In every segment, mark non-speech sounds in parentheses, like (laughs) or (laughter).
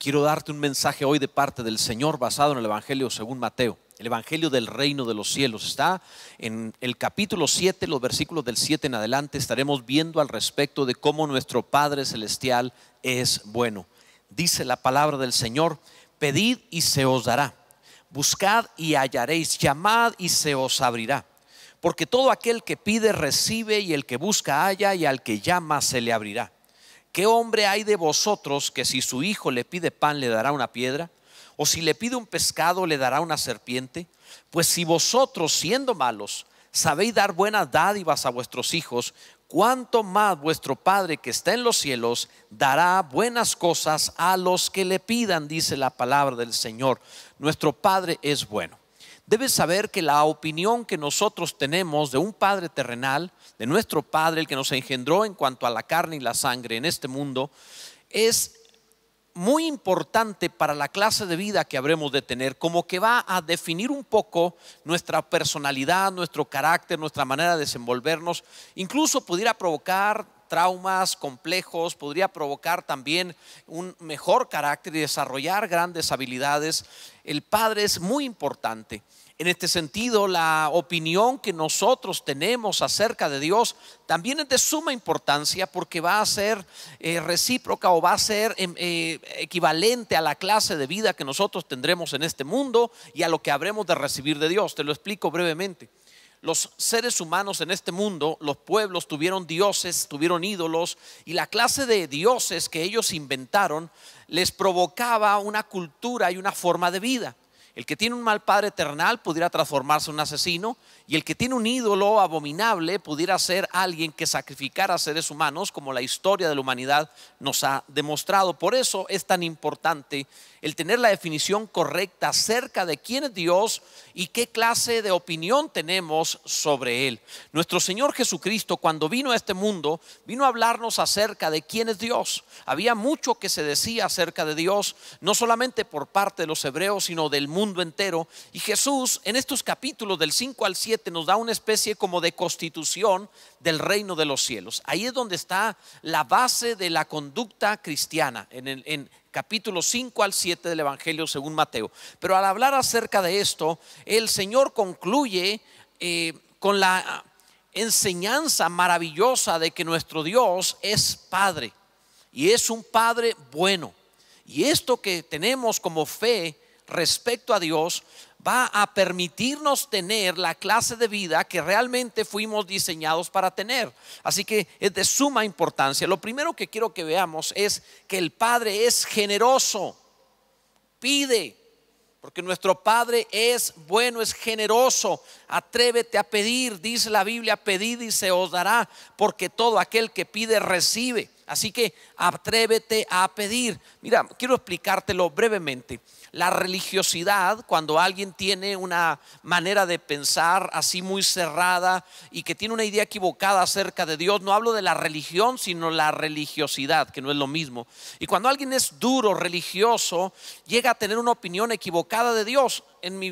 Quiero darte un mensaje hoy de parte del Señor basado en el Evangelio según Mateo. El Evangelio del Reino de los Cielos está en el capítulo 7, los versículos del 7 en adelante. Estaremos viendo al respecto de cómo nuestro Padre Celestial es bueno. Dice la palabra del Señor, pedid y se os dará, buscad y hallaréis, llamad y se os abrirá. Porque todo aquel que pide recibe y el que busca halla y al que llama se le abrirá. ¿Qué hombre hay de vosotros que si su hijo le pide pan le dará una piedra? ¿O si le pide un pescado le dará una serpiente? Pues si vosotros, siendo malos, sabéis dar buenas dádivas a vuestros hijos, cuánto más vuestro Padre que está en los cielos dará buenas cosas a los que le pidan, dice la palabra del Señor. Nuestro Padre es bueno. Debes saber que la opinión que nosotros tenemos de un Padre terrenal, de nuestro Padre, el que nos engendró en cuanto a la carne y la sangre en este mundo, es muy importante para la clase de vida que habremos de tener, como que va a definir un poco nuestra personalidad, nuestro carácter, nuestra manera de desenvolvernos, incluso pudiera provocar traumas complejos, podría provocar también un mejor carácter y desarrollar grandes habilidades. El Padre es muy importante. En este sentido, la opinión que nosotros tenemos acerca de Dios también es de suma importancia porque va a ser eh, recíproca o va a ser em, eh, equivalente a la clase de vida que nosotros tendremos en este mundo y a lo que habremos de recibir de Dios. Te lo explico brevemente. Los seres humanos en este mundo, los pueblos tuvieron dioses, tuvieron ídolos y la clase de dioses que ellos inventaron les provocaba una cultura y una forma de vida. El que tiene un mal padre eternal pudiera transformarse en un asesino y el que tiene un ídolo abominable pudiera ser alguien que sacrificara a seres humanos como la historia de la humanidad nos ha demostrado. Por eso es tan importante el tener la definición correcta acerca de quién es Dios y qué clase de opinión tenemos sobre Él. Nuestro Señor Jesucristo cuando vino a este mundo vino a hablarnos acerca de quién es Dios. Había mucho que se decía acerca de Dios, no solamente por parte de los hebreos, sino del mundo entero. Y Jesús en estos capítulos del 5 al 7 nos da una especie como de constitución del reino de los cielos. Ahí es donde está la base de la conducta cristiana, en, el, en, capítulo 5 al 7 del Evangelio según Mateo. Pero al hablar acerca de esto, el Señor concluye eh, con la enseñanza maravillosa de que nuestro Dios es Padre y es un Padre bueno. Y esto que tenemos como fe respecto a Dios va a permitirnos tener la clase de vida que realmente fuimos diseñados para tener. Así que es de suma importancia. Lo primero que quiero que veamos es que el Padre es generoso, pide, porque nuestro Padre es bueno, es generoso. Atrévete a pedir, dice la Biblia, pedid y se os dará, porque todo aquel que pide recibe. Así que atrévete a pedir. Mira, quiero explicártelo brevemente la religiosidad, cuando alguien tiene una manera de pensar así muy cerrada y que tiene una idea equivocada acerca de Dios, no hablo de la religión, sino la religiosidad, que no es lo mismo. Y cuando alguien es duro, religioso, llega a tener una opinión equivocada de Dios. En mi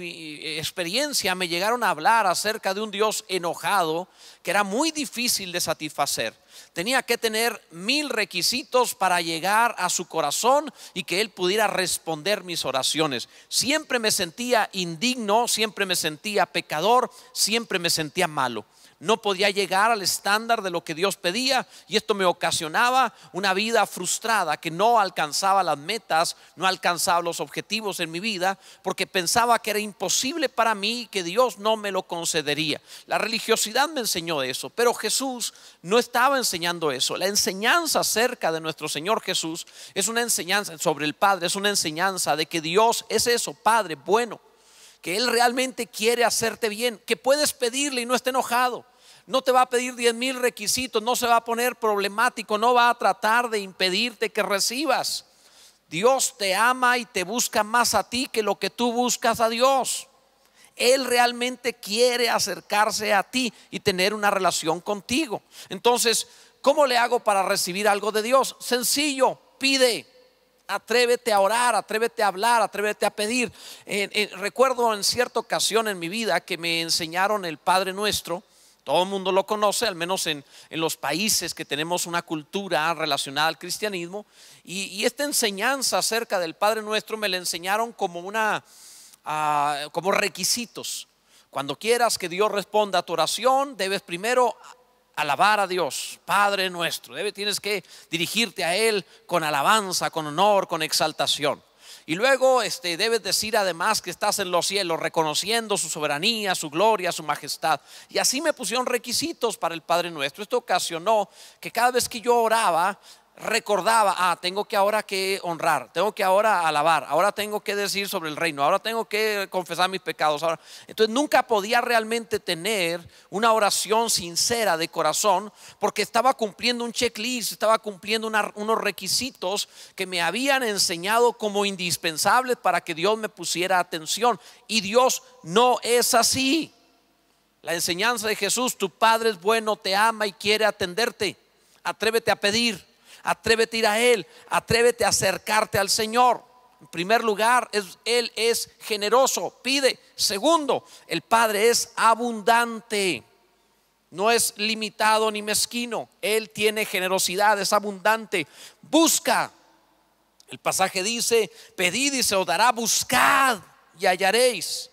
experiencia me llegaron a hablar acerca de un Dios enojado que era muy difícil de satisfacer tenía que tener mil requisitos para llegar a su corazón y que Él pudiera responder mis oraciones. Siempre me sentía indigno, siempre me sentía pecador, siempre me sentía malo no podía llegar al estándar de lo que Dios pedía y esto me ocasionaba una vida frustrada que no alcanzaba las metas, no alcanzaba los objetivos en mi vida porque pensaba que era imposible para mí y que Dios no me lo concedería. La religiosidad me enseñó eso, pero Jesús no estaba enseñando eso. La enseñanza acerca de nuestro Señor Jesús es una enseñanza sobre el Padre, es una enseñanza de que Dios es eso, Padre bueno que Él realmente quiere hacerte bien, que puedes pedirle y no esté enojado. No te va a pedir diez mil requisitos, no se va a poner problemático, no va a tratar de impedirte que recibas. Dios te ama y te busca más a ti que lo que tú buscas a Dios. Él realmente quiere acercarse a ti y tener una relación contigo. Entonces, ¿cómo le hago para recibir algo de Dios? Sencillo, pide atrévete a orar, atrévete a hablar, atrévete a pedir. recuerdo en cierta ocasión en mi vida que me enseñaron el Padre Nuestro. Todo el mundo lo conoce, al menos en, los países que tenemos una cultura relacionada al cristianismo. Y, esta enseñanza acerca del Padre Nuestro me la enseñaron como una, ah, como requisitos. Cuando quieras que Dios responda a tu oración, debes primero alabar a Dios, Padre nuestro. Debe, tienes que dirigirte a Él con alabanza, con honor, con exaltación. Y luego este, debes decir además que estás en los cielos, reconociendo su soberanía, su gloria, su majestad. Y así me pusieron requisitos para el Padre Nuestro. Esto ocasionó que cada vez que yo oraba, recordaba, ah, tengo que ahora que honrar, tengo que ahora alabar, ahora tengo que decir sobre el reino, ahora tengo que confesar mis pecados. Entonces nunca podía realmente tener una oración sincera de corazón porque estaba cumpliendo un checklist, estaba cumpliendo unos requisitos que me habían enseñado como indispensables para que Dios me pusiera atención. Y Dios no es así. La enseñanza de Jesús, tu Padre es bueno, te ama y quiere atenderte. Atrévete a pedir atrévete a ir a Él, atrévete a acercarte al Señor. En primer lugar, Él es generoso, pide. Segundo, el Padre es abundante, no es limitado ni mezquino. Él tiene generosidad, es abundante. Busca. El pasaje dice, pedid y se os dará, buscad y hallaréis.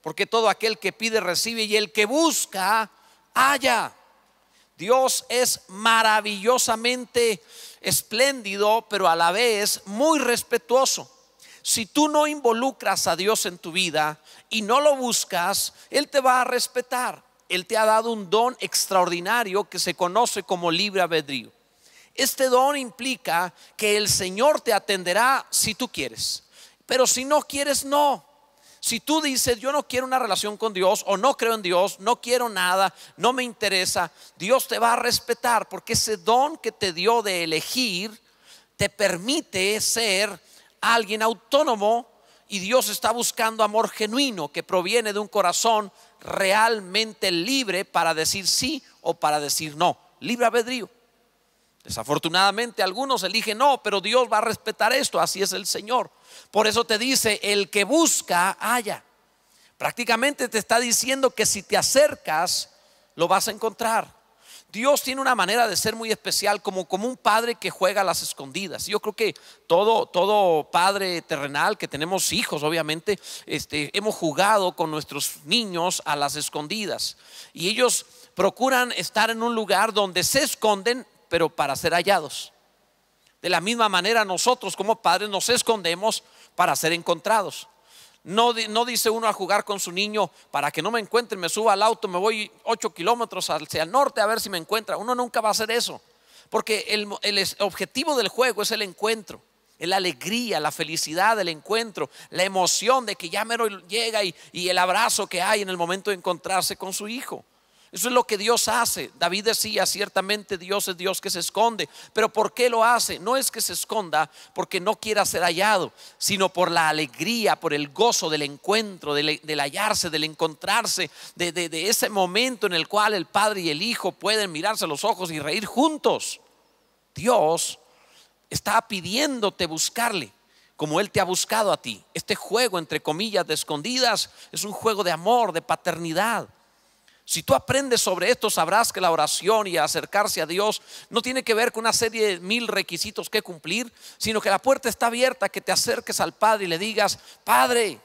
Porque todo aquel que pide recibe y el que busca, halla. Dios es maravillosamente espléndido, pero a la vez muy respetuoso. Si tú no involucras a Dios en tu vida y no lo buscas, Él te va a respetar. Él te ha dado un don extraordinario que se conoce como libre albedrío. Este don implica que el Señor te atenderá si tú quieres, pero si no quieres, no. Si tú dices, yo no quiero una relación con Dios o no creo en Dios, no quiero nada, no me interesa, Dios te va a respetar porque ese don que te dio de elegir te permite ser alguien autónomo y Dios está buscando amor genuino que proviene de un corazón realmente libre para decir sí o para decir no. Libre albedrío. Desafortunadamente algunos eligen no, pero Dios va a respetar esto, así es el Señor. Por eso te dice, el que busca, haya. Prácticamente te está diciendo que si te acercas, lo vas a encontrar. Dios tiene una manera de ser muy especial, como, como un padre que juega a las escondidas. Yo creo que todo, todo padre terrenal que tenemos hijos, obviamente, este, hemos jugado con nuestros niños a las escondidas. Y ellos procuran estar en un lugar donde se esconden pero para ser hallados. De la misma manera nosotros como padres nos escondemos para ser encontrados. No, no, dice uno a jugar con su niño para que no me encuentren, me suba al auto, me voy 8 kilómetros hacia el norte a ver si me encuentra. Uno nunca va a hacer eso, porque el, objetivo del juego es el encuentro, la alegría, la felicidad del encuentro, la emoción de que ya mero llega y, y el abrazo que hay en el momento de encontrarse con su hijo. Eso es lo que Dios hace. David decía, ciertamente Dios es Dios que se esconde. Pero ¿por qué lo hace? No es que se esconda porque no quiera ser hallado, sino por la alegría, por el gozo del encuentro, del, hallarse, del encontrarse, de, de ese momento en el cual el Padre y el Hijo pueden mirarse a los ojos y reír juntos. Dios está pidiéndote buscarle como Él te ha buscado a ti. Este juego, entre comillas, de escondidas, es un juego de amor, de paternidad. Si tú aprendes sobre esto, sabrás que la oración y acercarse a Dios no tiene que ver con una serie de mil requisitos que cumplir, sino que la puerta está abierta, que te acerques al Padre y le digas, Padre,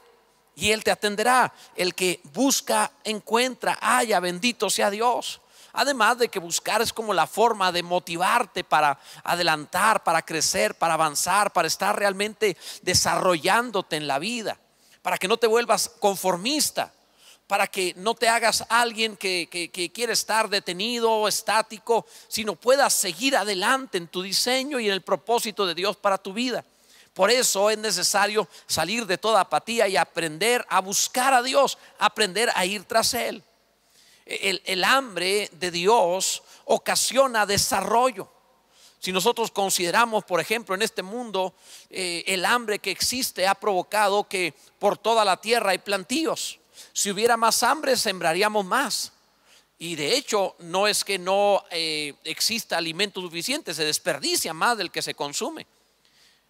y Él te atenderá. El que busca, encuentra, haya, bendito sea Dios. Además de que buscar es como la forma de motivarte para adelantar, para crecer, para avanzar, para estar realmente desarrollándote en la vida, para que no te vuelvas conformista para que no te hagas alguien que, quiere estar detenido o estático, sino puedas seguir adelante en tu diseño y en el propósito de Dios para tu vida. Por eso es necesario salir de toda apatía y aprender a buscar a Dios, aprender a ir tras Él. El, hambre de Dios ocasiona desarrollo. Si nosotros consideramos, por ejemplo, en este mundo, eh, el hambre que existe ha provocado que por toda la tierra hay plantíos. Si hubiera más hambre, sembraríamos más. Y de hecho, no es que no eh, exista alimento suficiente, se desperdicia más del que se consume.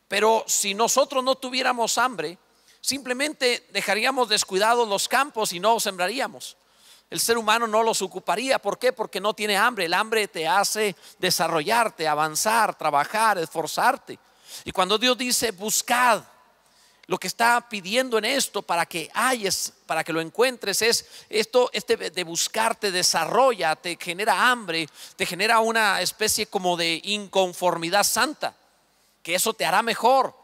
Pero si nosotros no tuviéramos hambre, simplemente dejaríamos descuidados los campos y no sembraríamos. el ser humano no los ocuparía. ¿Por qué? Porque no tiene hambre. El hambre te hace desarrollarte, avanzar, trabajar, esforzarte. Y cuando Dios dice, buscad, lo que está pidiendo en esto para que hayas, para que lo encuentres es esto, este de buscar te desarrolla, te genera hambre, te genera una especie como de inconformidad santa, que eso te hará mejor,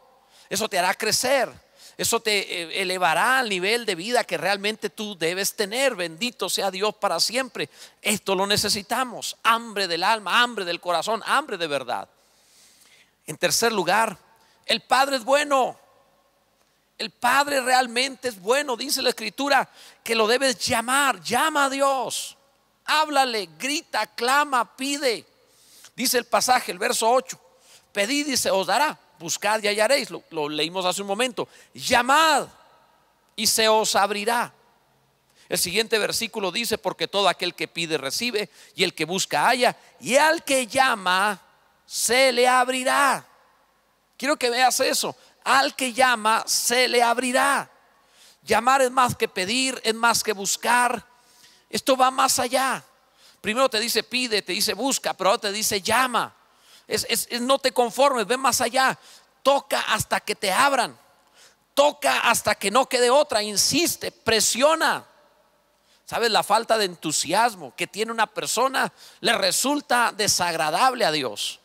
eso te hará crecer, eso te eh, elevará al nivel de vida que realmente tú debes tener. Bendito sea Dios para siempre. Esto lo necesitamos. Hambre del alma, hambre del corazón, hambre de verdad. En tercer lugar, el Padre es bueno. El Padre realmente es bueno, dice la Escritura, que lo debes llamar. Llama a Dios. Háblale, grita, clama, pide. Dice el pasaje, el verso 8. Pedid y se os dará. Buscad y hallaréis. Lo, lo leímos hace un momento. Llamad y se os abrirá. El siguiente versículo dice, porque todo aquel que pide recibe y el que busca halla y al que llama se le abrirá. Quiero que veas eso. Al que llama se le abrirá. Llamar es más que pedir, es más que buscar. Esto va más allá. Primero te dice pide, te dice busca, pero ahora te dice llama. Es, no te conformes, ve más allá. Toca hasta que te abran. Toca hasta que no quede otra. Insiste, presiona. ¿Sabes? La falta de entusiasmo que tiene una persona le resulta desagradable a Dios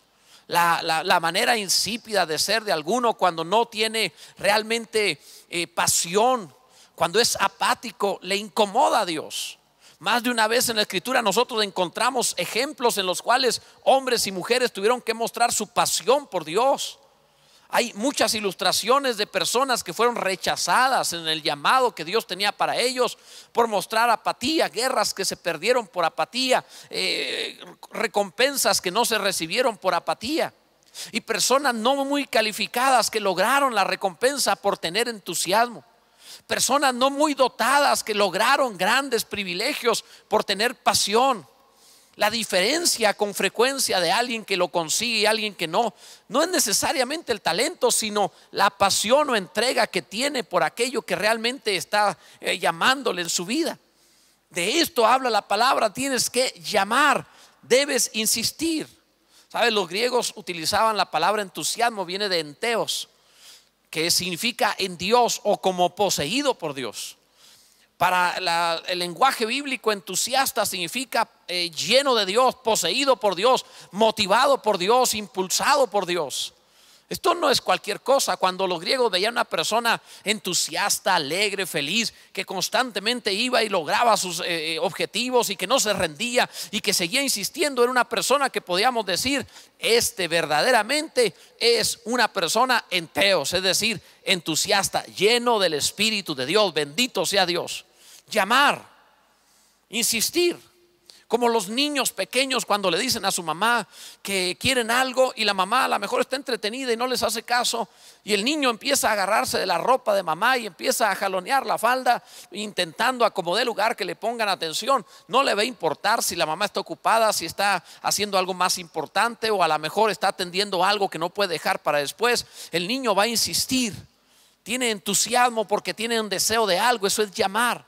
la, manera insípida de ser de alguno cuando no tiene realmente eh, pasión, cuando es apático, le incomoda a Dios. Más de una vez en la escritura nosotros encontramos ejemplos en los cuales hombres y mujeres tuvieron que mostrar su pasión por Dios. Hay muchas ilustraciones de personas que fueron rechazadas en el llamado que Dios tenía para ellos por mostrar apatía, guerras que se perdieron por apatía, eh, recompensas que no se recibieron por apatía. Y personas no muy calificadas que lograron la recompensa por tener entusiasmo. Personas no muy dotadas que lograron grandes privilegios por tener pasión. La diferencia con frecuencia de alguien que lo consigue y alguien que no, no es necesariamente el talento, sino la pasión o entrega que tiene por aquello que realmente está eh, llamándole en su vida. De esto habla la palabra, tienes que llamar, debes insistir. ¿Sabes? Los griegos utilizaban la palabra entusiasmo, viene de enteos, que significa en Dios o como poseído por Dios. Para el lenguaje bíblico, entusiasta significa eh, lleno de Dios, poseído por Dios, motivado por Dios, impulsado por Dios. Esto no es cualquier cosa. Cuando los griegos veían una persona entusiasta, alegre, feliz, que constantemente iba y lograba sus eh, eh, objetivos y que no se rendía y que seguía insistiendo, era una persona que podíamos decir, este verdaderamente es una persona enteos, es decir, entusiasta, lleno del Espíritu de Dios, bendito sea Dios. Llamar, insistir como los niños pequeños cuando le dicen a su mamá que quieren algo y la mamá a lo mejor está entretenida y no les hace caso y el niño empieza a agarrarse de la ropa de mamá y empieza a jalonear la falda intentando acomodar lugar que le pongan atención. No le va a importar si la mamá está ocupada, si está haciendo algo más importante o a lo mejor está atendiendo algo que no puede dejar para después. El niño va a insistir. Tiene entusiasmo porque tiene un deseo de algo, eso es llamar.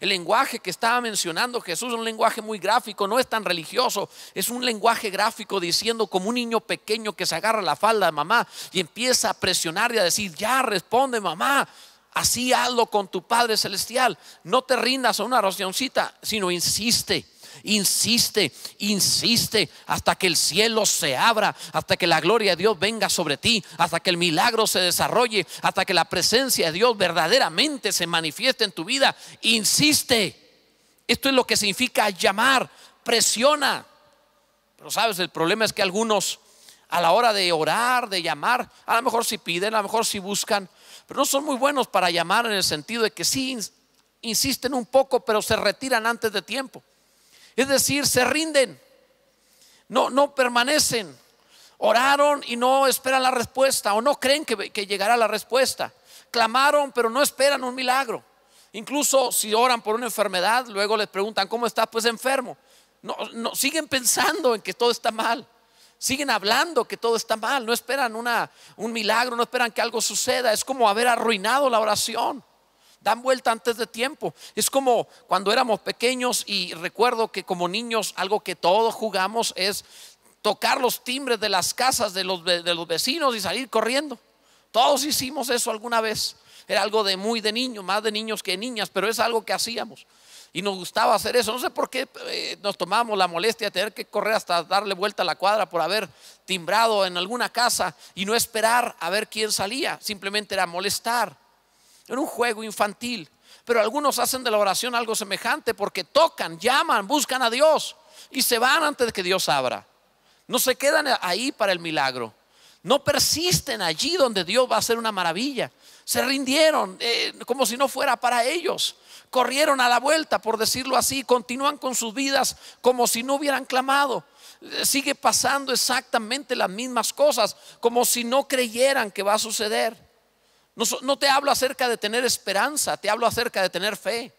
El lenguaje que estaba mencionando Jesús es un lenguaje muy gráfico, no es tan religioso, es un lenguaje gráfico diciendo como un niño pequeño que se agarra la falda de mamá y empieza a presionar y a decir, ya responde mamá, así hazlo con tu Padre Celestial, no te rindas a una oracióncita, sino insiste insiste, insiste hasta que el cielo se abra, hasta que la gloria de Dios venga sobre ti, hasta que el milagro se desarrolle, hasta que la presencia de Dios verdaderamente se manifieste en tu vida. Insiste. Esto es lo que significa llamar, presiona. Pero sabes, el problema es que algunos a la hora de orar, de llamar, a lo mejor si piden, a lo mejor si buscan, pero no son muy buenos para llamar en el sentido de que sí insisten un poco, pero se retiran antes de tiempo. Es decir, se rinden, no, no permanecen. Oraron y no esperan la respuesta o no creen que, que llegará la respuesta. Clamaron, pero no esperan un milagro. Incluso si oran por una enfermedad, luego les preguntan, ¿cómo está? Pues enfermo. No, no, siguen pensando en que todo está mal. Siguen hablando que todo está mal. No esperan una, un milagro, no esperan que algo suceda. Es como haber arruinado la oración dan vuelta antes de tiempo. Es como cuando éramos pequeños y recuerdo que como niños algo que todos jugamos es tocar los timbres de las casas de los, de los vecinos y salir corriendo. Todos hicimos eso alguna vez. Era algo de muy de niños, más de niños que niñas, pero es algo que hacíamos. Y nos gustaba hacer eso. No sé por qué eh, nos tomábamos la molestia de tener que correr hasta darle vuelta a la cuadra por haber timbrado en alguna casa y no esperar a ver quién salía. Simplemente era molestar. Era un juego infantil. Pero algunos hacen de la oración algo semejante porque tocan, llaman, buscan a Dios y se van antes de que Dios abra. No se quedan ahí para el milagro. No persisten allí donde Dios va a hacer una maravilla. Se rindieron eh, como si no fuera para ellos. Corrieron a la vuelta, por decirlo así. Continúan con sus vidas como si no hubieran clamado. Eh, sigue pasando exactamente las mismas cosas, como si no creyeran que va a suceder. No, te hablo acerca de tener esperanza, te hablo acerca de tener fe.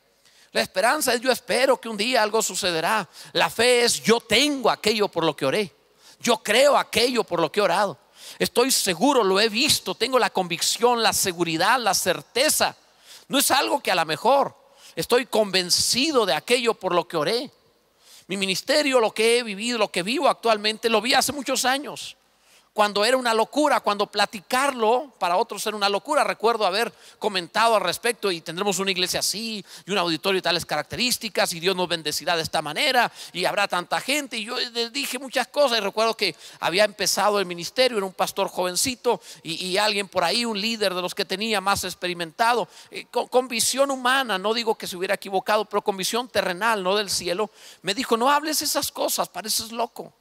La esperanza es yo espero que un día algo sucederá. La fe es yo tengo aquello por lo que oré. Yo creo aquello por lo que he orado. Estoy seguro, lo he visto, tengo la convicción, la seguridad, la certeza. No es algo que a lo mejor estoy convencido de aquello por lo que oré. Mi ministerio, lo que he vivido, lo que vivo actualmente, lo vi hace muchos años cuando era una locura, cuando platicarlo para otros era una locura. Recuerdo haber comentado al respecto y tendremos una iglesia así y un auditorio de tales características y Dios nos bendecirá de esta manera y habrá tanta gente. Y yo les dije muchas cosas y recuerdo que había empezado el ministerio, era un pastor jovencito y, alguien por ahí, un líder de los que tenía más experimentado, eh, con, con visión humana, no digo que se hubiera equivocado, pero con visión terrenal, no del cielo, me dijo, no hables esas cosas, pareces loco.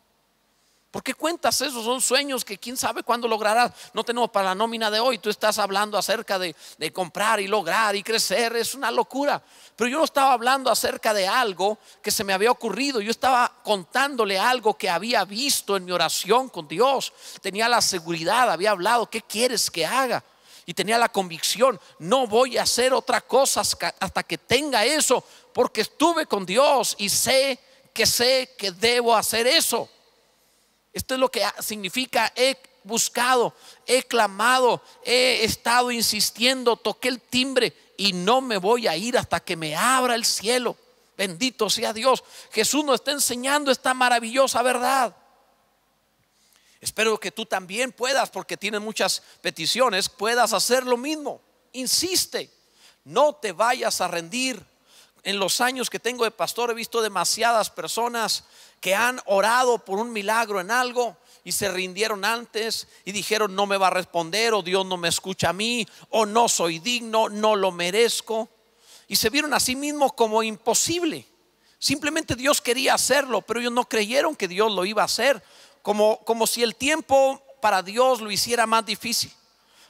¿Por qué cuentas eso? Son sueños que quién sabe cuándo lograrás. No tenemos para la nómina de hoy. Tú estás hablando acerca de, comprar y lograr y crecer. Es una locura. Pero yo no estaba hablando acerca de algo que se me había ocurrido. Yo estaba contándole algo que había visto en mi oración con Dios. Tenía la seguridad, había hablado. ¿Qué quieres que haga? Y tenía la convicción, no voy a hacer otra cosa hasta que tenga eso, porque estuve con Dios y sé que sé que debo hacer eso. Esto es lo que significa he buscado, he clamado, he estado insistiendo, toqué el timbre y no me voy a ir hasta que me abra el cielo. Bendito sea Dios. Jesús nos está enseñando esta maravillosa verdad. Espero que tú también puedas, porque tienes muchas peticiones, puedas hacer lo mismo. Insiste, no te vayas a rendir. En los años que tengo de pastor he visto demasiadas personas que han orado por un milagro en algo y se rindieron antes y dijeron no me va a responder o Dios no me escucha a mí o no soy digno, no lo merezco. Y se vieron a sí mismos como imposible. Simplemente Dios quería hacerlo, pero ellos no creyeron que Dios lo iba a hacer, como, como si el tiempo para Dios lo hiciera más difícil.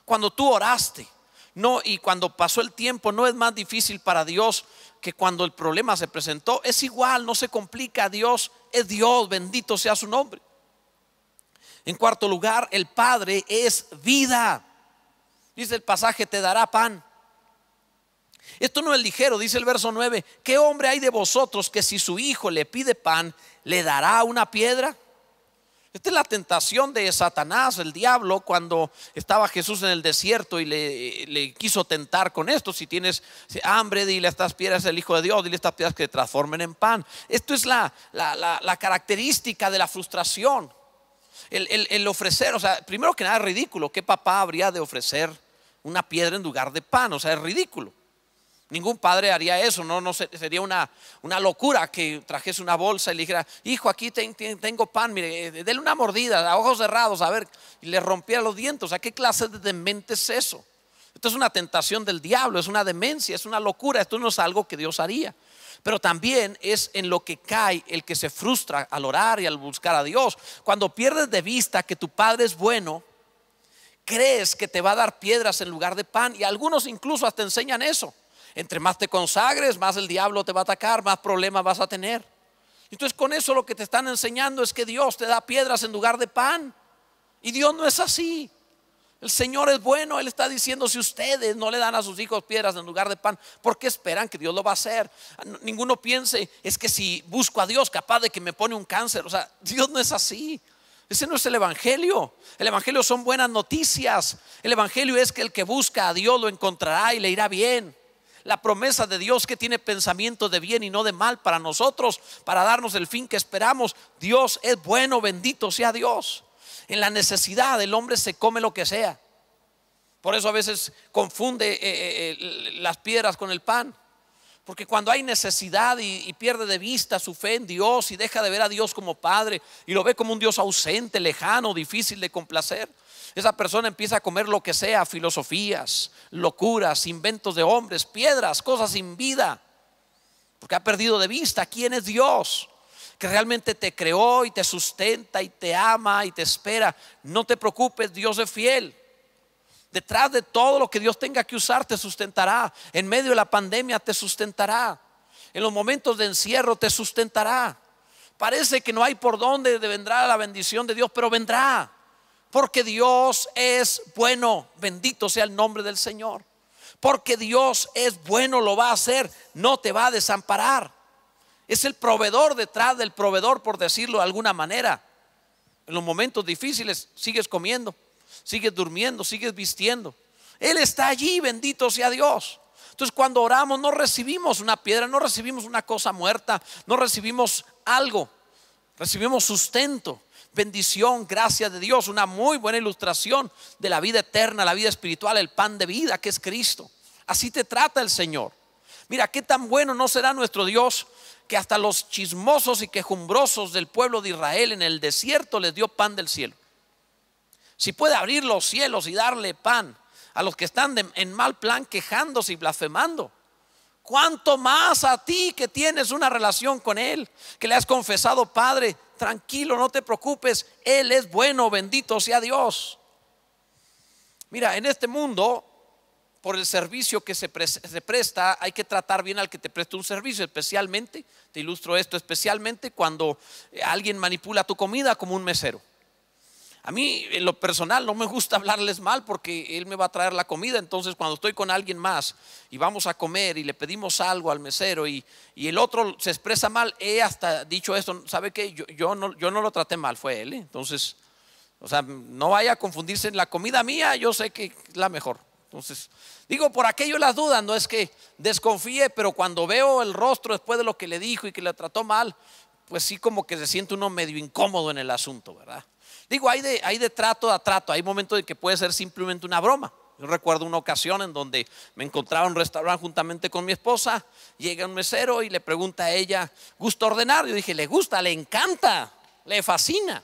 Cuando tú oraste, no, y cuando pasó el tiempo, no es más difícil para Dios que cuando el problema se presentó. Es igual, no se complica. Dios es Dios, bendito sea su nombre. En cuarto lugar, el Padre es vida. Dice el pasaje, te dará pan. Esto no es ligero, dice el verso 9. ¿Qué hombre hay de vosotros que si su hijo le pide pan, le dará una piedra? Esta es la tentación de Satanás, el diablo, cuando estaba Jesús en el desierto y le, quiso tentar con esto. Si tienes hambre, dile a estas piedras el Hijo de Dios, dile a estas piedras que te transformen en pan. Esto es la, característica de la frustración. El, el, ofrecer, o sea, primero que nada es ridículo. ¿Qué papá habría de ofrecer una piedra en lugar de pan? O sea, es ridículo. Ningún padre haría eso, no, no sería una, una locura que trajese una bolsa y le dijera, hijo, aquí tengo pan, mire, eh, déle una mordida, a ojos cerrados, a ver, y le rompiera los dientes. Sea, ¿qué clase de demente es eso? Esto es una tentación del diablo, es una demencia, es una locura, esto no es algo que Dios haría. Pero también es en lo que cae el que se frustra al orar y al buscar a Dios. Cuando pierdes de vista que tu Padre es bueno, crees que te va a dar piedras en lugar de pan y algunos incluso hasta enseñan eso. Entre más te consagres, más el diablo te va a atacar, más problemas vas a tener. Entonces con eso lo que te están enseñando es que Dios te da piedras en lugar de pan. Y Dios no es así. El Señor es bueno, Él está diciendo, si ustedes no le dan a sus hijos piedras en lugar de pan, ¿por qué esperan que Dios lo va a hacer? Ninguno piense, es que si busco a Dios capaz de que me pone un cáncer, o sea, Dios no es así. Ese no es el Evangelio. El Evangelio son buenas noticias. El Evangelio es que el que busca a Dios lo encontrará y le irá bien. La promesa de Dios que tiene pensamiento de bien y no de mal para nosotros, para darnos el fin que esperamos. Dios es bueno, bendito sea Dios. En la necesidad el hombre se come lo que sea. Por eso a veces confunde eh, eh, eh, las piedras con el pan. Porque cuando hay necesidad y, pierde de vista su fe en Dios y deja de ver a Dios como Padre y lo ve como un Dios ausente, lejano, difícil de complacer, esa persona empieza a comer lo que sea, filosofías, locuras, inventos de hombres, piedras, cosas sin vida. Porque ha perdido de vista quién es Dios, que realmente te creó y te sustenta y te ama y te espera. No te preocupes, Dios es fiel. Detrás de todo lo que Dios tenga que usar te sustentará. En medio de la pandemia te sustentará. En los momentos de encierro te sustentará. Parece que no hay por dónde vendrá la bendición de Dios, pero vendrá. Porque Dios es bueno. Bendito sea el nombre del Señor. Porque Dios es bueno, lo va a hacer. No te va a desamparar. Es el proveedor detrás del proveedor, por decirlo de alguna manera. En los momentos difíciles sigues comiendo sigues durmiendo, sigues vistiendo. Él está allí, bendito sea Dios. Entonces cuando oramos no recibimos una piedra, no recibimos una cosa muerta, no recibimos algo, recibimos sustento, bendición, gracia de Dios, una muy buena ilustración de la vida eterna, la vida espiritual, el pan de vida que es Cristo. Así te trata el Señor. Mira, qué tan bueno no será nuestro Dios que hasta los chismosos y quejumbrosos del pueblo de Israel en el desierto les dio pan del cielo si puede abrir los cielos y darle pan a los que están en mal plan quejándose y blasfemando, ¿cuánto más a ti que tienes una relación con Él, que le has confesado, Padre, tranquilo, no te preocupes, Él es bueno, bendito sea Dios. Mira, en este mundo, por el servicio que se, presta, hay que tratar bien al que te presta un servicio, especialmente, te ilustro esto, especialmente cuando alguien manipula tu comida como un mesero. A mí, en lo personal, no me gusta (laughs) hablarles mal porque él me va a traer la comida. Entonces, cuando estoy con alguien más y vamos a comer y le pedimos algo al mesero y, el otro se expresa mal, he hasta dicho esto, ¿sabe qué? Yo, no, yo no lo traté mal, fue él. ¿eh? Entonces, o sea, no vaya a confundirse en la comida mía, yo sé que es la mejor. Entonces, digo, por aquello las dudas, no es que desconfíe, pero cuando veo el rostro después de lo que le dijo y que le trató mal, pues sí como que se siente uno medio incómodo en el asunto, ¿verdad? Digo, hay de, hay de trato a trato, hay momentos en que puede ser simplemente una broma. Yo recuerdo una ocasión en donde me encontraba en un restaurante juntamente con mi esposa, llega un mesero y le pregunta a ella, ¿gusta ordenar? Yo dije, le gusta, le encanta, le fascina.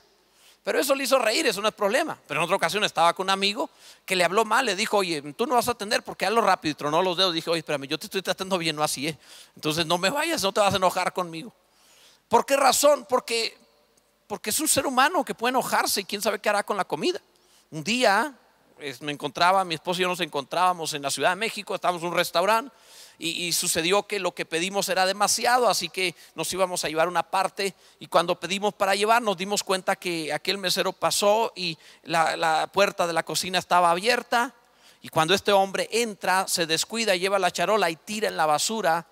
Pero eso le hizo reír, eso no es problema. Pero en otra ocasión estaba con un amigo que le habló mal, le dijo, oye, tú no vas a atender porque hazlo rápido y tronó los dedos. Dije, oye, espérame, yo te estoy tratando bien, no así, ¿eh? Entonces no me vayas, no te vas a enojar conmigo. ¿Por qué razón? Porque porque es un ser humano que puede enojarse y quién sabe qué hará con la comida. Un día me encontraba, mi esposo y yo nos encontrábamos en la Ciudad de México, estábamos en un restaurante y, sucedió que lo que pedimos era demasiado, así que nos íbamos a llevar una parte y cuando pedimos para llevar nos dimos cuenta que aquel mesero pasó y la, puerta de la cocina estaba abierta y cuando este hombre entra se descuida lleva la charola y tira en la basura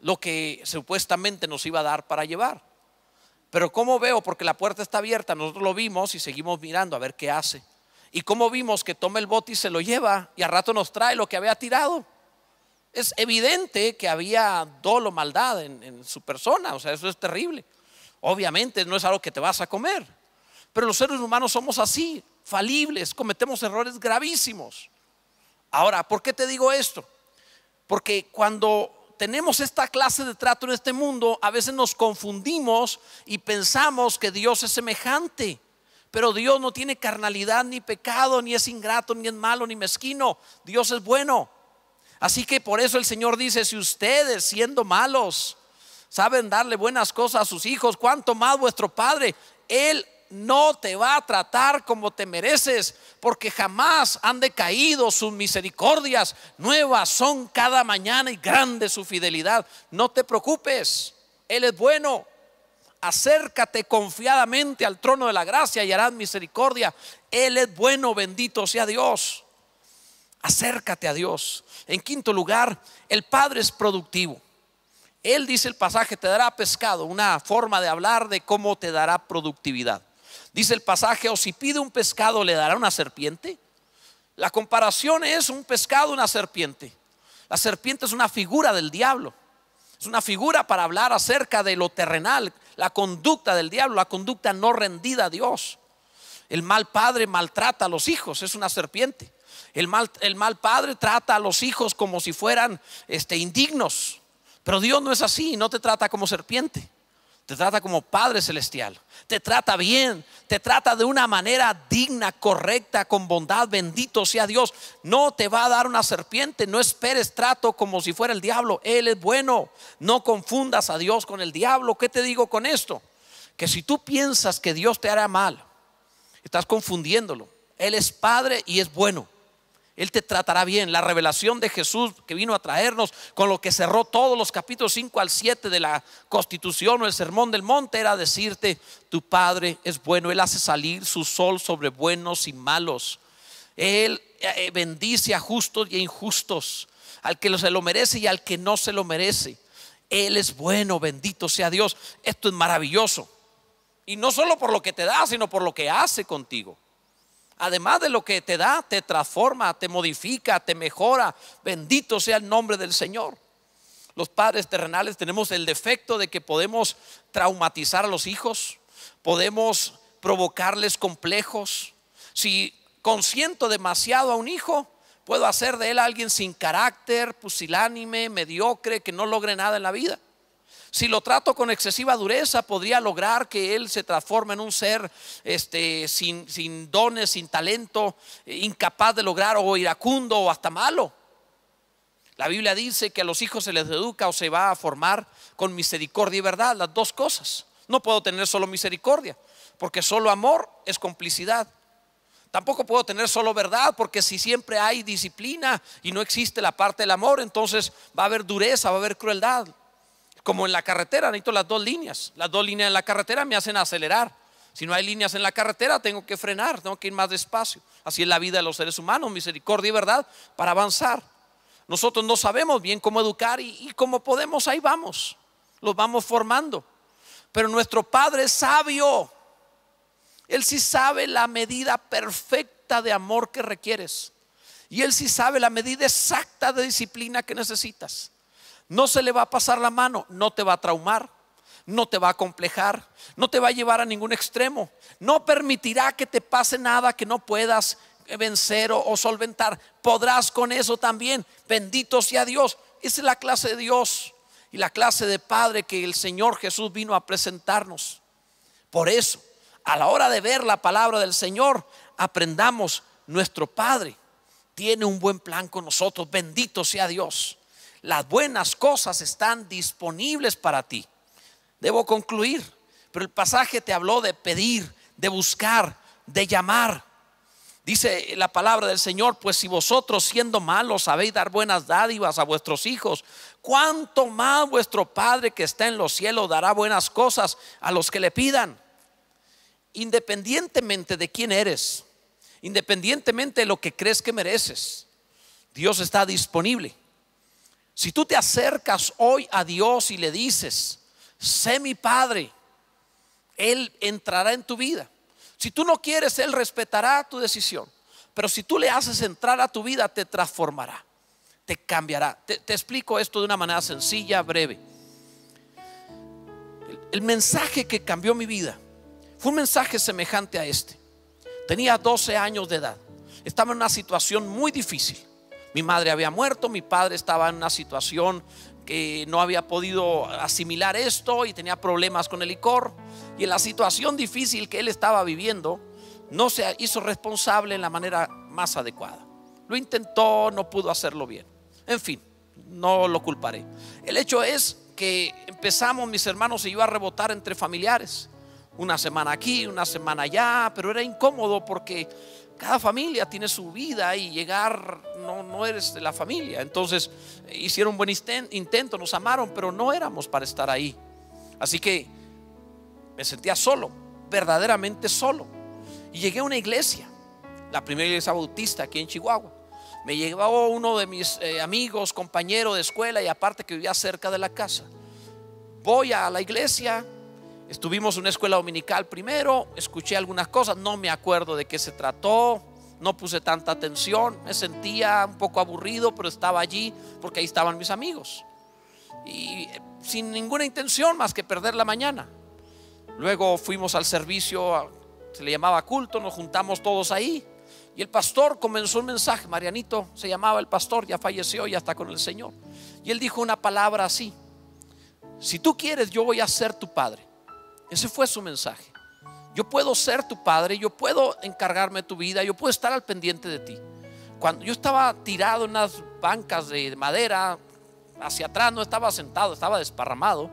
lo que supuestamente nos iba a dar para llevar. Pero ¿cómo veo? Porque la puerta está abierta, nosotros lo vimos y seguimos mirando a ver qué hace. Y cómo vimos que toma el bote y se lo lleva y a rato nos trae lo que había tirado. Es evidente que había dolo, maldad en, en su persona, o sea, eso es terrible. Obviamente no es algo que te vas a comer, pero los seres humanos somos así, falibles, cometemos errores gravísimos. Ahora, ¿por qué te digo esto? Porque cuando tenemos esta clase de trato en este mundo, a veces nos confundimos y pensamos que Dios es semejante. Pero Dios no tiene carnalidad ni pecado, ni es ingrato, ni es malo, ni mezquino. Dios es bueno. Así que por eso el Señor dice, si ustedes siendo malos saben darle buenas cosas a sus hijos, cuánto más vuestro Padre, Él no te va a tratar como te mereces, porque jamás han decaído sus misericordias. Nuevas son cada mañana y grande su fidelidad. No te preocupes, Él es bueno. Acércate confiadamente al trono de la gracia y harás misericordia. Él es bueno, bendito sea Dios. Acércate a Dios. En quinto lugar, el Padre es productivo. Él dice el pasaje, te dará pescado, una forma de hablar de cómo te dará productividad. Dice el pasaje, o si pide un pescado, ¿le dará una serpiente? La comparación es un pescado, una serpiente. La serpiente es una figura del diablo. Es una figura para hablar acerca de lo terrenal, la conducta del diablo, la conducta no rendida a Dios. El mal padre maltrata a los hijos, es una serpiente. El mal, el mal padre trata a los hijos como si fueran este, indignos. Pero Dios no es así, no te trata como serpiente. Te trata como Padre Celestial. Te trata bien. Te trata de una manera digna, correcta, con bondad. Bendito sea Dios. No te va a dar una serpiente. No esperes trato como si fuera el diablo. Él es bueno. No confundas a Dios con el diablo. ¿Qué te digo con esto? Que si tú piensas que Dios te hará mal, estás confundiéndolo. Él es Padre y es bueno. Él te tratará bien. La revelación de Jesús que vino a traernos con lo que cerró todos los capítulos 5 al 7 de la constitución o el sermón del monte era decirte, tu Padre es bueno, Él hace salir su sol sobre buenos y malos. Él eh, bendice a justos y a injustos, al que se lo merece y al que no se lo merece. Él es bueno, bendito sea Dios. Esto es maravilloso. Y no solo por lo que te da, sino por lo que hace contigo. Además de lo que te da, te transforma, te modifica, te mejora. Bendito sea el nombre del Señor. Los padres terrenales tenemos el defecto de que podemos traumatizar a los hijos, podemos provocarles complejos. Si consiento demasiado a un hijo, puedo hacer de él alguien sin carácter, pusilánime, mediocre, que no logre nada en la vida. Si lo trato con excesiva dureza, podría lograr que él se transforme en un ser este, sin, sin dones, sin talento, incapaz de lograr o iracundo o hasta malo. La Biblia dice que a los hijos se les educa o se va a formar con misericordia y verdad, las dos cosas. No puedo tener solo misericordia, porque solo amor es complicidad. Tampoco puedo tener solo verdad, porque si siempre hay disciplina y no existe la parte del amor, entonces va a haber dureza, va a haber crueldad. Como en la carretera, necesito las dos líneas. Las dos líneas en la carretera me hacen acelerar. Si no hay líneas en la carretera, tengo que frenar, tengo que ir más despacio. Así es la vida de los seres humanos, misericordia y verdad, para avanzar. Nosotros no sabemos bien cómo educar y, cómo podemos, ahí vamos. Los vamos formando. Pero nuestro Padre es sabio. Él sí sabe la medida perfecta de amor que requieres. Y Él sí sabe la medida exacta de disciplina que necesitas. No se le va a pasar la mano, no te va a traumar, no te va a complejar, no te va a llevar a ningún extremo, no permitirá que te pase nada que no puedas vencer o, solventar. Podrás con eso también. Bendito sea Dios. Esa es la clase de Dios y la clase de Padre que el Señor Jesús vino a presentarnos. Por eso, a la hora de ver la palabra del Señor, aprendamos, nuestro Padre tiene un buen plan con nosotros. Bendito sea Dios las buenas cosas están disponibles para ti. Debo concluir, pero el pasaje te habló de pedir, de buscar, de llamar. Dice la palabra del Señor, pues si vosotros siendo malos sabéis dar buenas dádivas a vuestros hijos, ¿cuánto más vuestro Padre que está en los cielos dará buenas cosas a los que le pidan? Independientemente de quién eres, independientemente de lo que crees que mereces, Dios está disponible si tú te acercas hoy a Dios y le dices, sé mi Padre, Él entrará en tu vida. Si tú no quieres, Él respetará tu decisión. Pero si tú le haces entrar a tu vida, te transformará, te cambiará. Te, explico esto de una manera sencilla, breve. el mensaje que cambió mi vida fue un mensaje semejante a este. Tenía 12 años de edad. Estaba en una situación muy difícil. Mi madre había muerto, mi padre estaba en una situación que no había podido asimilar esto y tenía problemas con el licor. Y en la situación difícil que él estaba viviendo, no se hizo responsable en la manera más adecuada. Lo intentó, no pudo hacerlo bien. En fin, no lo culparé. El hecho es que empezamos, mis hermanos y yo, a rebotar entre familiares. Una semana aquí, una semana allá, pero era incómodo porque cada familia tiene su vida y llegar no, no eres de la familia. Entonces hicieron buen intento, nos amaron, pero no éramos para estar ahí. Así que me sentía solo, verdaderamente solo. Y llegué a una iglesia, la primera iglesia bautista aquí en Chihuahua. Me llevó uno de mis eh, amigos, compañero de escuela y aparte que vivía cerca de la casa. Voy a la iglesia, Estuvimos en una escuela dominical primero, escuché algunas cosas, no me acuerdo de qué se trató, no puse tanta atención, me sentía un poco aburrido, pero estaba allí porque ahí estaban mis amigos. Y eh, sin ninguna intención más que perder la mañana. Luego fuimos al servicio, se le llamaba culto, nos juntamos todos ahí. Y el pastor comenzó un mensaje, Marianito se llamaba el pastor, ya falleció, ya está con el Señor. Y él dijo una palabra así, si tú quieres, yo voy a ser tu padre. Ese fue su mensaje. Yo puedo ser tu padre, yo puedo encargarme de tu vida, yo puedo estar al pendiente de ti. Cuando yo estaba tirado en unas bancas de madera, hacia atrás, no estaba sentado, estaba desparramado.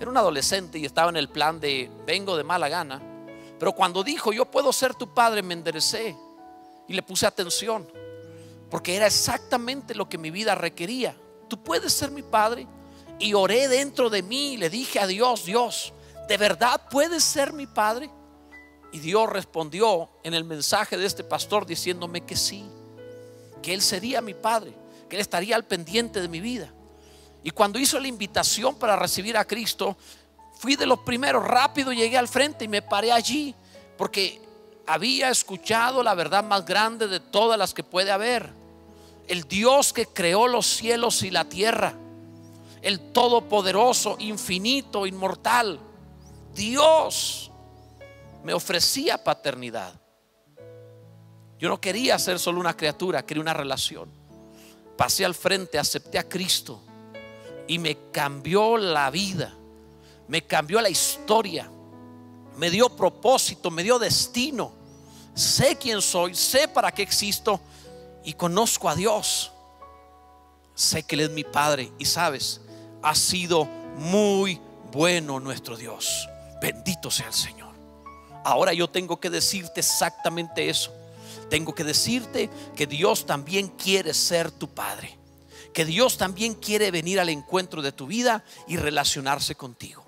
Era un adolescente y estaba en el plan de vengo de mala gana. Pero cuando dijo yo puedo ser tu padre, me enderecé y le puse atención. Porque era exactamente lo que mi vida requería. Tú puedes ser mi padre. Y oré dentro de mí y le dije a Dios, Dios, ¿de verdad puedes ser mi padre? Y Dios respondió en el mensaje de este pastor diciéndome que sí, que Él sería mi padre, que Él estaría al pendiente de mi vida. Y cuando hizo la invitación para recibir a Cristo, fui de los primeros, rápido llegué al frente y me paré allí, porque había escuchado la verdad más grande de todas las que puede haber. El Dios que creó los cielos y la tierra, el todopoderoso, infinito, inmortal, Dios me ofrecía paternidad. Yo no quería ser solo una criatura, quería una relación. Pasé al frente, acepté a Cristo y me cambió la vida, me cambió la historia, me dio propósito, me dio destino. Sé quién soy, sé para qué existo y conozco a Dios. Sé que Él es mi Padre y sabes, ha sido muy bueno nuestro Dios. Bendito sea el Señor. Ahora yo tengo que decirte exactamente eso. Tengo que decirte que Dios también quiere ser tu Padre que Dios también quiere venir al encuentro de tu vida y relacionarse contigo.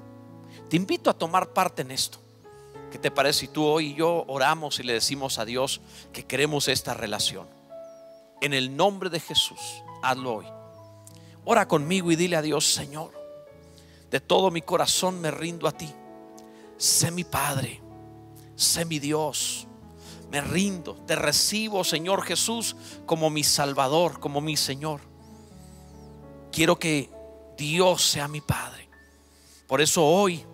Te invito a tomar parte en esto. ¿Qué te parece si tú hoy y yo oramos y le decimos a Dios que queremos esta relación? En el nombre de Jesús, hazlo hoy. Ora conmigo y dile a Dios, Señor, de todo mi corazón me rindo a ti. Sé mi Padre, sé mi Dios. Me rindo, te recibo, Señor Jesús, como mi Salvador, como mi Señor. Quiero que Dios sea mi Padre. Por eso hoy,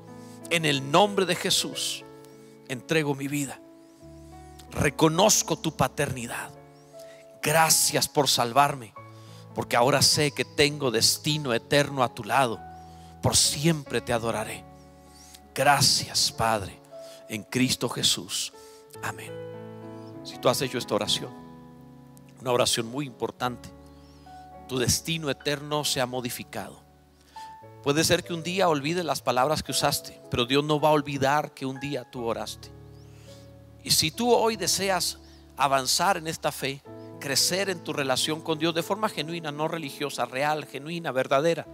en el nombre de Jesús, entrego mi vida. Reconozco tu paternidad. Gracias por salvarme, porque ahora sé que tengo destino eterno a tu lado. Por siempre te adoraré. Gracias, Padre, en Cristo Jesús. Amén. Si tú has hecho esta oración, una oración muy importante tu destino eterno se ha modificado. Puede ser que un día olvides las palabras que usaste, pero Dios no va a olvidar que un día tú oraste. Y si tú hoy deseas avanzar en esta fe, crecer en tu relación con Dios de forma genuina, no religiosa, real, genuina, verdadera,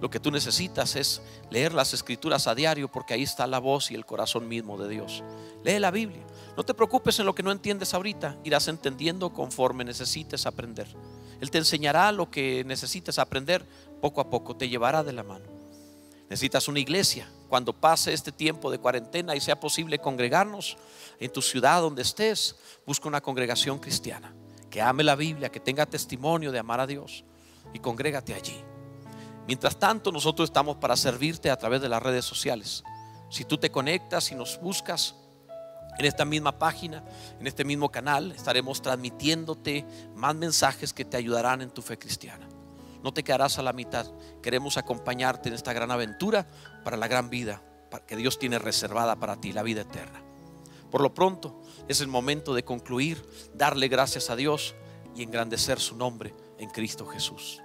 lo que tú necesitas es leer las escrituras a diario porque ahí está la voz y el corazón mismo de Dios. Lee la Biblia. No te preocupes en lo que no entiendes ahorita, irás entendiendo conforme necesites aprender. Él te enseñará lo que necesitas aprender poco a poco, te llevará de la mano. Necesitas una iglesia. Cuando pase este tiempo de cuarentena y sea posible congregarnos en tu ciudad donde estés, busca una congregación cristiana que ame la Biblia, que tenga testimonio de amar a Dios y congrégate allí. Mientras tanto, nosotros estamos para servirte a través de las redes sociales. Si tú te conectas y nos buscas, en esta misma página, en este mismo canal, estaremos transmitiéndote más mensajes que te ayudarán en tu fe cristiana. No te quedarás a la mitad. Queremos acompañarte en esta gran aventura para la gran vida que Dios tiene reservada para ti, la vida eterna. Por lo pronto, es el momento de concluir, darle gracias a Dios y engrandecer su nombre en Cristo Jesús.